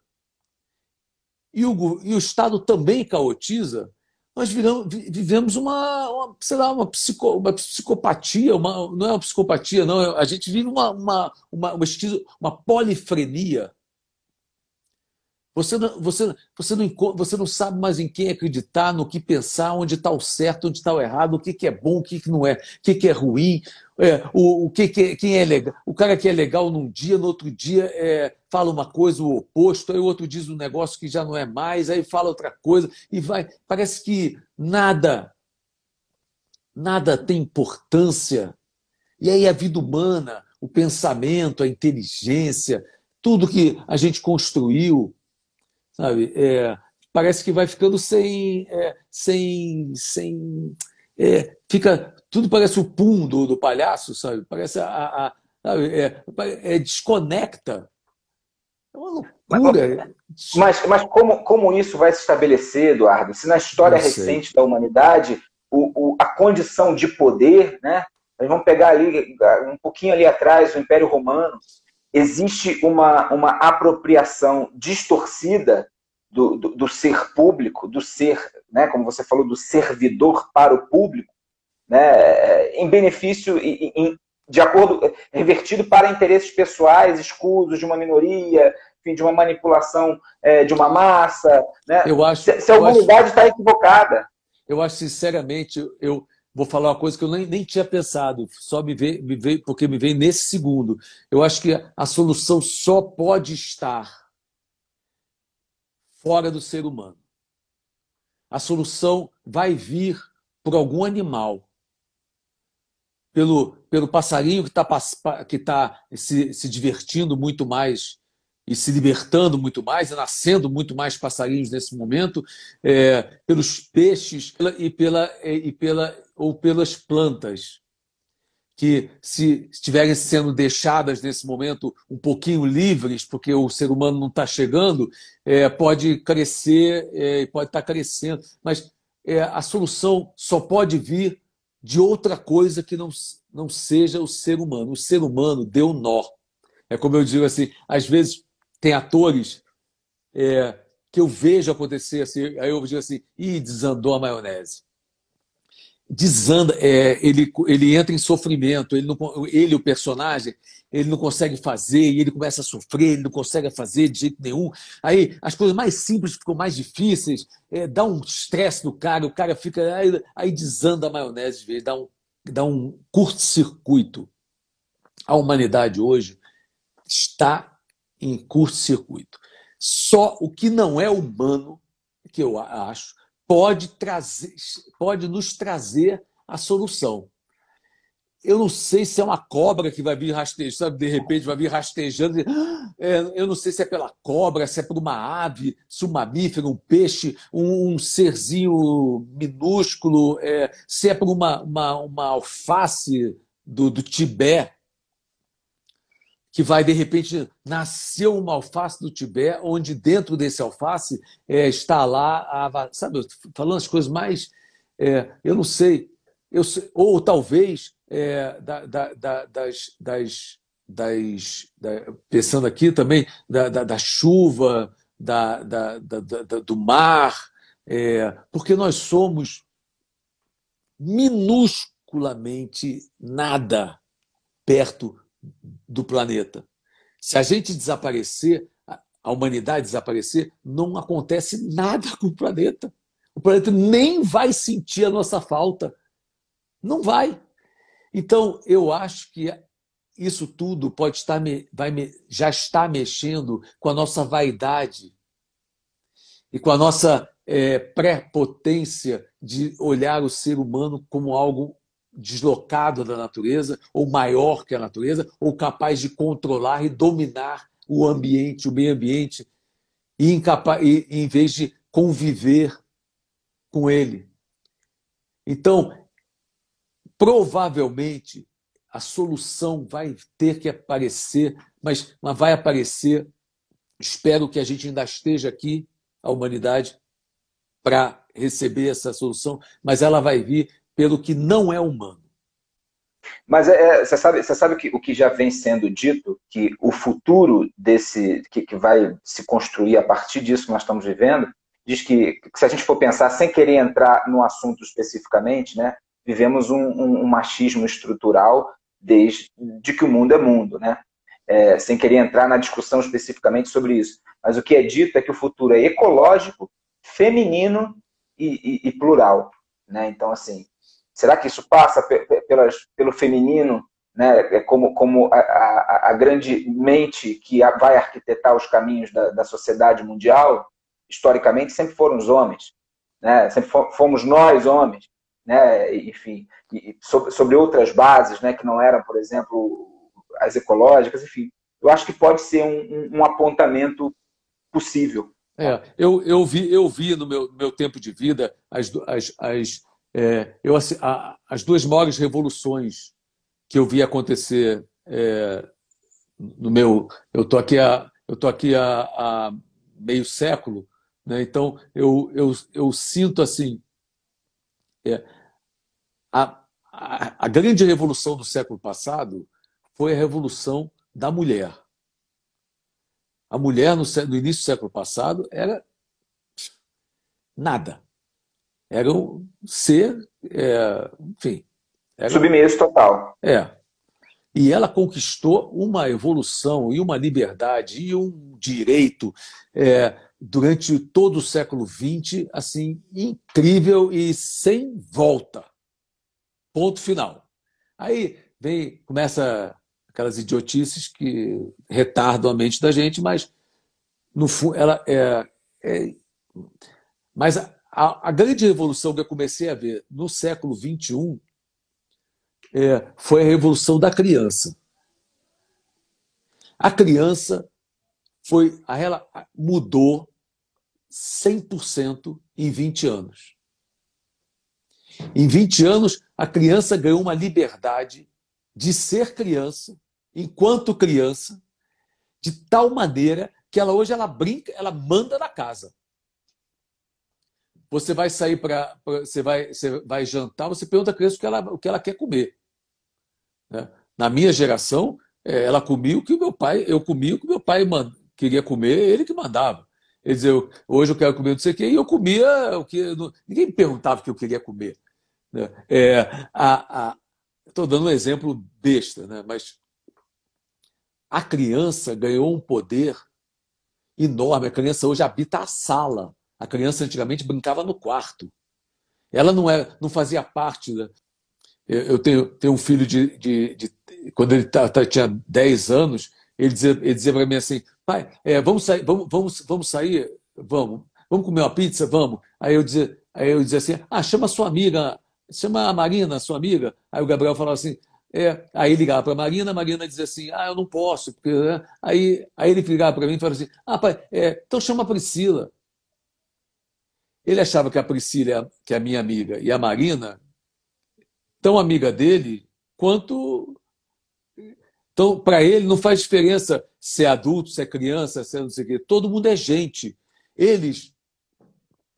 e o, e o Estado também caotiza, nós viramos, vivemos uma, uma, sei lá, uma, psico, uma psicopatia, uma, não é uma psicopatia, não, a gente vive uma, uma, uma, uma, uma polifrenia. Você não, você, você, não, você não sabe mais em quem acreditar, no que pensar, onde está o certo, onde está o errado, o que, que é bom, o que, que não é, o que, que é ruim, é, o, o que, que quem é legal. O cara que é legal num dia, no outro dia é, fala uma coisa, o oposto, aí o outro diz um negócio que já não é mais, aí fala outra coisa, e vai. Parece que nada, nada tem importância. E aí a vida humana, o pensamento, a inteligência, tudo que a gente construiu sabe? É, parece que vai ficando sem, é, sem, sem, é, fica tudo parece o pum do, do palhaço, sabe? Parece a, a sabe? É, é, desconecta. É uma loucura. Mas, mas como, como isso vai se estabelecer, Eduardo? Se na história recente da humanidade o, o, a condição de poder, né? Nós vamos pegar ali um pouquinho ali atrás o Império Romano, existe uma, uma apropriação distorcida do, do, do, ser público, do ser, né, como você falou, do servidor para o público, né, em benefício, em, de acordo, revertido para interesses pessoais, escusos de uma minoria, enfim, de uma manipulação é, de uma massa. Né? Eu acho, se, se a humanidade está equivocada. Eu acho, sinceramente, eu, vou falar uma coisa que eu nem, nem tinha pensado, só me veio, me veio, porque me veio nesse segundo. Eu acho que a solução só pode estar fora do ser humano. A solução vai vir por algum animal. Pelo, pelo passarinho que está que tá se, se divertindo muito mais e se libertando muito mais, e nascendo muito mais passarinhos nesse momento, é, pelos peixes e pela, e pela ou pelas plantas que se estiverem sendo deixadas nesse momento um pouquinho livres, porque o ser humano não está chegando, é, pode crescer, é, pode estar tá crescendo, mas é, a solução só pode vir de outra coisa que não, não seja o ser humano. O ser humano deu nó. É como eu digo assim, às vezes tem atores é, que eu vejo acontecer assim, aí eu digo assim, ih, desandou a maionese desanda, é, ele, ele entra em sofrimento, ele, não, ele, o personagem, ele não consegue fazer, e ele começa a sofrer, ele não consegue fazer de jeito nenhum. Aí as coisas mais simples ficam mais difíceis, é, dá um estresse no cara, o cara fica. Aí, aí desanda a maionese, vez, dá um, dá um curto-circuito. A humanidade hoje está em curto-circuito. Só o que não é humano, que eu acho, pode trazer, pode nos trazer a solução. Eu não sei se é uma cobra que vai vir rastejando, sabe? de repente vai vir rastejando. É, eu não sei se é pela cobra, se é por uma ave, se um mamífero, um peixe, um, um serzinho minúsculo, é, se é por uma, uma, uma alface do, do Tibete, que vai, de repente, nascer uma alface do Tibete, onde dentro desse alface é, está lá, a, sabe, falando as coisas mais. É, eu não sei, eu ou talvez é, da, da, da, das, das, das pensando aqui também da, da, chuva, da, da, do mar, é, porque nós somos minusculamente nada perto do planeta. Se a gente desaparecer, a humanidade desaparecer, não acontece nada com o planeta. O planeta nem vai sentir a nossa falta. Não vai. Então, eu acho que isso tudo pode estar vai, já está mexendo com a nossa vaidade e com a nossa é, pré-potência de olhar o ser humano como algo deslocado da natureza, ou maior que a natureza, ou capaz de controlar e dominar o ambiente, o meio ambiente, e, em vez de conviver com ele. Então, provavelmente a solução vai ter que aparecer, mas, mas vai aparecer. Espero que a gente ainda esteja aqui, a humanidade, para receber essa solução, mas ela vai vir pelo que não é humano. Mas é, é, você sabe, você sabe que o que já vem sendo dito, que o futuro desse que, que vai se construir a partir disso que nós estamos vivendo, diz que, que se a gente for pensar sem querer entrar no assunto especificamente, né, vivemos um, um, um machismo estrutural desde de que o mundo é mundo, né? É, sem querer entrar na discussão especificamente sobre isso. Mas o que é dito é que o futuro é ecológico, feminino e, e, e plural. Né? Então, assim, Será que isso passa pelas, pelo feminino, né? É como, como a, a, a, grande mente que vai arquitetar os caminhos da, da sociedade mundial? Historicamente, sempre foram os homens. Né? Sempre fomos nós, homens. Né? Enfim, sobre, sobre outras bases, né? que não eram, por exemplo, as ecológicas, enfim. Eu acho que pode ser um, um apontamento possível. É, eu, eu, vi, eu vi no meu, meu tempo de vida as, as, as é, eu, a, as duas maiores revoluções que eu vi acontecer é, no meu. Eu estou aqui, há, eu tô aqui meio século, né? então eu, eu, eu sinto assim. É, a, a, a grande revolução do século passado foi a revolução da mulher. A mulher, no, no início do século passado, era nada era um ser, é, enfim. Era, Submisso total. É. E ela conquistou uma evolução e uma liberdade e um direito é, durante todo o século XX, assim, incrível e sem volta. Ponto final. Aí vem, começa aquelas idiotices que retardam a mente da gente, mas no fundo ela é, é mas a, a, grande revolução que eu comecei a ver no século XXI é, foi a revolução da criança. A criança foi, a, ela mudou 100% em 20 anos. Em 20 anos, a criança ganhou uma liberdade de ser criança, enquanto criança, de tal maneira que ela hoje ela brinca, ela manda na casa. Você vai sair para. Você vai, você vai jantar, você pergunta à criança o que ela, o que ela quer comer. Né? Na minha geração, é, ela comia o que o meu pai. Eu comia o que meu pai queria comer, ele que mandava. Ele dizia, hoje eu quero comer não sei o quê, e eu comia o que. Ninguém me perguntava o que eu queria comer. Né? É, Estou dando um exemplo besta, né? mas a criança ganhou um poder enorme. A criança hoje habita a sala. A criança antigamente brincava no quarto. Ela não, é, não fazia parte. Da... Eu tenho, tenho um filho de, de, de Quando ele tá, tá, tinha 10 anos, ele dizia, ele dizia para mim assim: pai, é, vamos, sair, vamos, vamos, vamos sair? Vamos. Vamos comer uma pizza? Vamos. Aí eu dizia, aí eu dizia assim: ah, chama sua amiga, chama a Marina, sua amiga. Aí o Gabriel falava assim: é, aí ligava para a Marina, a Marina dizia assim: ah, eu não posso. Porque, né? aí, aí ele ligava para mim e falava assim: ah, pai, é, então chama a Priscila. Ele achava que a Priscila, que é a minha amiga, e a Marina, tão amiga dele quanto. Então, para ele, não faz diferença se é adulto, se é criança, se é não sei o quê. Todo mundo é gente. Eles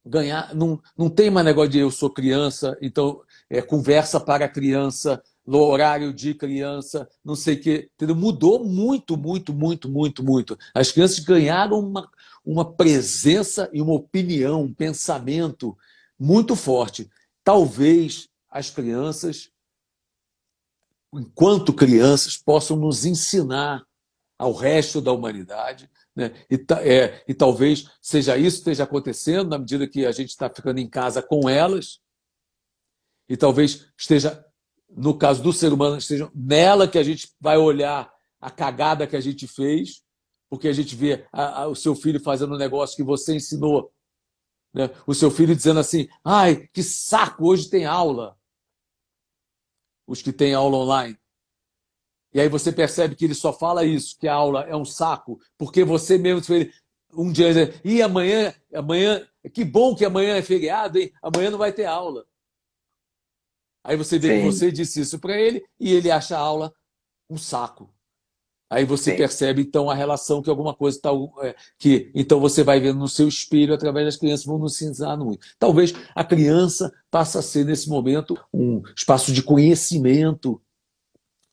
ganhar. Não, não tem mais negócio de eu sou criança, então é conversa para criança no horário de criança, não sei o quê. Entendeu? Mudou muito, muito, muito, muito, muito. As crianças ganharam uma, uma presença e uma opinião, um pensamento muito forte. Talvez as crianças, enquanto crianças, possam nos ensinar ao resto da humanidade. Né? E, é, e talvez seja isso que esteja acontecendo na medida que a gente está ficando em casa com elas. E talvez esteja no caso do ser humano, seja nela que a gente vai olhar a cagada que a gente fez, porque a gente vê a, a, o seu filho fazendo um negócio que você ensinou. Né? O seu filho dizendo assim: ai, que saco, hoje tem aula. Os que têm aula online. E aí você percebe que ele só fala isso, que a aula é um saco, porque você mesmo fez um dia, e amanhã, amanhã, que bom que amanhã é feriado, hein? Amanhã não vai ter aula. Aí você vê que você disse isso para ele e ele acha a aula um saco. Aí você Sim. percebe então a relação que alguma coisa está é, que então você vai vendo no seu espelho através das crianças vão nos ensinar muito. Talvez a criança passe a ser nesse momento um espaço de conhecimento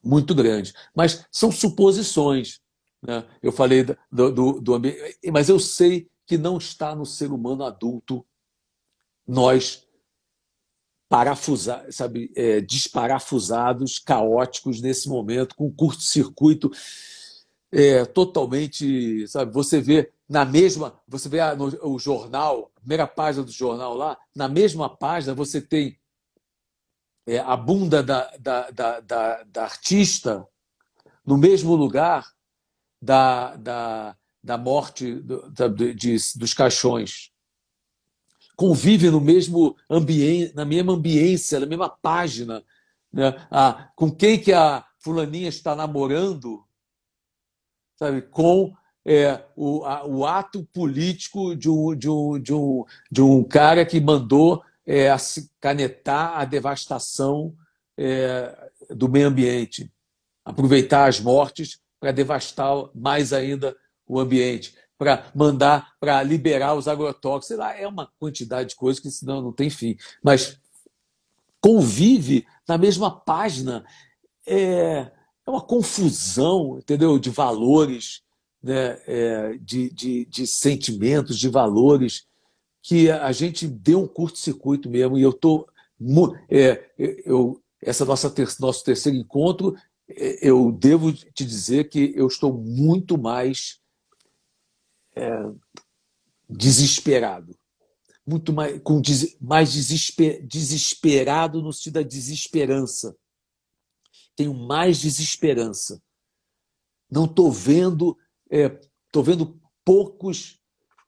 muito grande, mas são suposições. Né? Eu falei do, do, do ambiente, mas eu sei que não está no ser humano adulto nós parafusar, sabe, é, desparafusados, caóticos nesse momento, com curto-circuito é, totalmente, sabe, você vê na mesma, você vê a, no, o jornal, a primeira página do jornal lá, na mesma página você tem é, a bunda da, da, da, da, da artista no mesmo lugar da, da, da morte do, da, de, dos caixões convive no mesmo ambiente, na mesma ambiência, na mesma página. Né? Ah, com quem que a fulaninha está namorando, sabe? com é, o, a, o ato político de um, de um, de um, de um cara que mandou é, canetar a devastação é, do meio ambiente, aproveitar as mortes para devastar mais ainda o ambiente para mandar, para liberar os agrotóxicos. Sei lá, é uma quantidade de coisas que senão não tem fim. Mas convive na mesma página. É, é uma confusão, entendeu? De valores, né? É, de, de, de sentimentos, de valores, que a gente deu um curto-circuito mesmo. E eu estou. É, eu, essa nossa ter, nosso terceiro encontro, é, eu devo te dizer que eu estou muito mais é, desesperado. Muito mais, com des, mais desesper, desesperado no sentido da desesperança. Tenho mais desesperança. Não estou vendo, estou é, vendo poucos,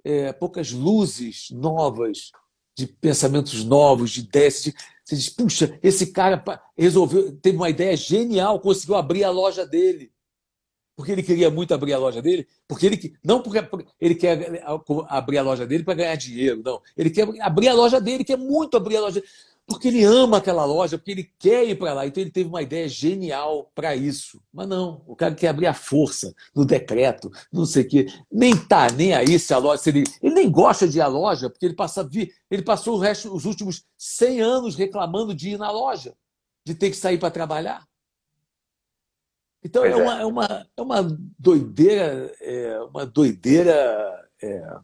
é, poucas luzes novas, de pensamentos novos, de ideias. De, você diz, puxa, esse cara resolveu, teve uma ideia genial, conseguiu abrir a loja dele porque ele queria muito abrir a loja dele, porque ele não porque ele quer abrir a loja dele para ganhar dinheiro, não. Ele quer abrir a loja dele, quer muito abrir a loja, porque ele ama aquela loja, porque ele quer ir para lá. Então ele teve uma ideia genial para isso. Mas não, o cara quer abrir a força no decreto, não sei o quê. Nem tá nem aí se a loja, se ele, ele nem gosta de ir à loja, porque ele passa ele passou o resto, os últimos 100 anos reclamando de ir na loja, de ter que sair para trabalhar. Então é, uma, é. uma, é uma doideira, é uma doideira, é,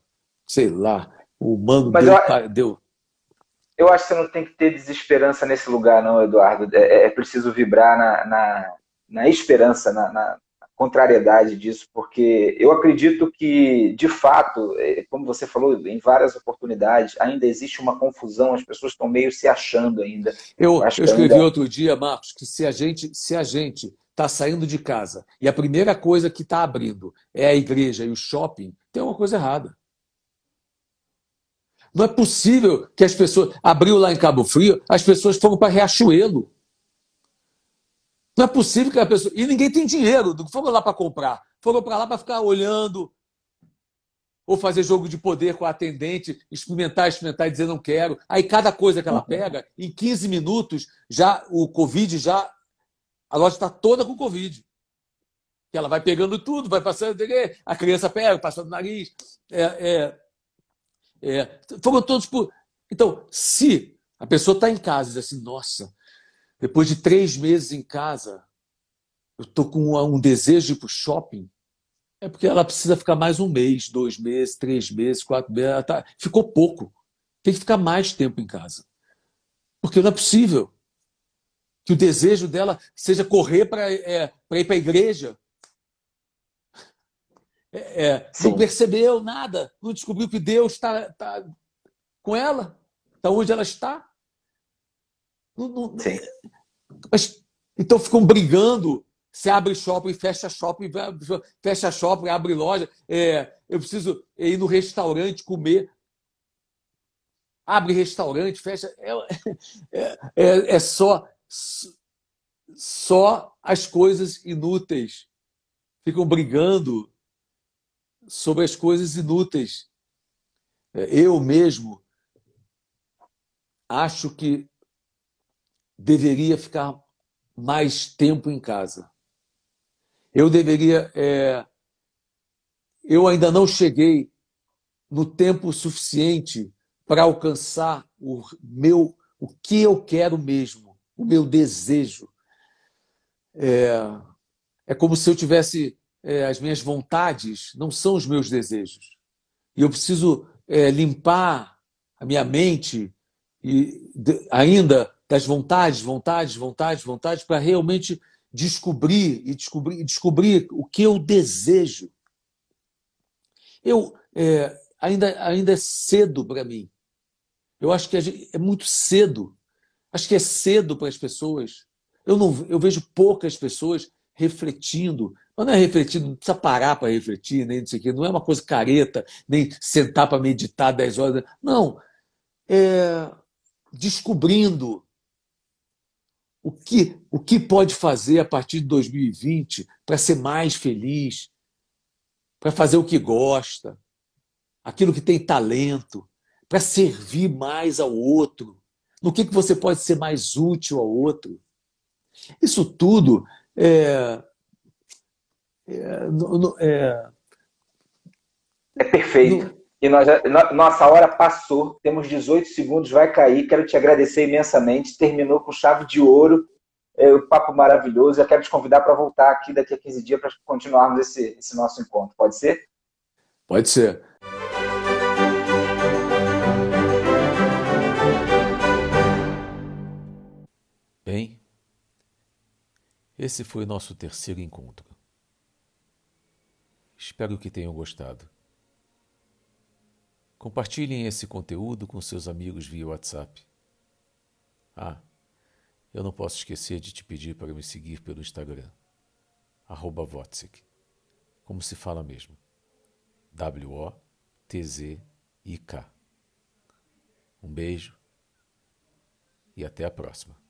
sei lá, o humano Mas deu, eu, deu. Eu acho que você não tem que ter desesperança nesse lugar, não, Eduardo. É, é, é preciso vibrar na, na, na esperança, na, na, contrariedade disso, porque eu acredito que, de fato, é, como você falou em várias oportunidades, ainda existe uma confusão, as pessoas estão meio se achando ainda. Eu, eu escrevi ainda... outro dia, Marcos, que se a gente, se a gente está saindo de casa e a primeira coisa que está abrindo é a igreja e o shopping, tem uma coisa errada. Não é possível que as pessoas. Abriu lá em Cabo Frio, as pessoas foram para Riachuelo. Não é possível que a pessoa. E ninguém tem dinheiro, não foram lá para comprar. Foram para lá para ficar olhando, ou fazer jogo de poder com a atendente, experimentar, experimentar e dizer não quero. Aí cada coisa que ela pega, em 15 minutos, já o Covid já. A loja está toda com Covid. Que ela vai pegando tudo, vai passando, a criança pega, passa no nariz. É, é, é, foram todos por. Então, se a pessoa está em casa e diz assim, nossa, depois de três meses em casa, eu estou com um desejo de ir para o shopping. É porque ela precisa ficar mais um mês, dois meses, três meses, quatro meses. Tá... Ficou pouco. Tem que ficar mais tempo em casa. Porque não é possível que o desejo dela seja correr para é, ir para a igreja. É, é, não percebeu nada, não descobriu que Deus está tá com ela, está onde ela está. Não, não, mas, então ficam brigando. Se abre shopping, fecha shopping, fecha shopping, abre loja. É, eu preciso ir no restaurante comer. Abre restaurante, fecha. É, é, é, é só, só as coisas inúteis. Ficam brigando sobre as coisas inúteis. É, eu mesmo acho que deveria ficar mais tempo em casa. Eu deveria. É... eu ainda não cheguei no tempo suficiente para alcançar o meu o que eu quero mesmo, o meu desejo. É, é como se eu tivesse é, as minhas vontades, não são os meus desejos. E eu preciso é, limpar a minha mente e de, ainda das vontades, vontades, vontades, vontades, para realmente descobrir e descobrir, descobrir o que eu desejo. Eu é, ainda, ainda é cedo para mim. Eu acho que gente, é muito cedo. Acho que é cedo para as pessoas. Eu, não, eu vejo poucas pessoas refletindo. Mas não é refletindo, não precisa parar para refletir, nem não sei o quê. Não é uma coisa careta, nem sentar para meditar 10 horas. Não. É descobrindo o que, o que pode fazer a partir de 2020 para ser mais feliz, para fazer o que gosta, aquilo que tem talento, para servir mais ao outro, no que, que você pode ser mais útil ao outro. Isso tudo é. É, é, é perfeito. No, e nós, nossa hora passou, temos 18 segundos, vai cair. Quero te agradecer imensamente. Terminou com chave de ouro, é, o papo maravilhoso. Eu quero te convidar para voltar aqui daqui a 15 dias para continuarmos esse, esse nosso encontro. Pode ser? Pode ser. Bem, esse foi o nosso terceiro encontro. Espero que tenham gostado. Compartilhem esse conteúdo com seus amigos via WhatsApp. Ah, eu não posso esquecer de te pedir para me seguir pelo Instagram, arroba como se fala mesmo. W-O-T-Z-I-K. Um beijo e até a próxima.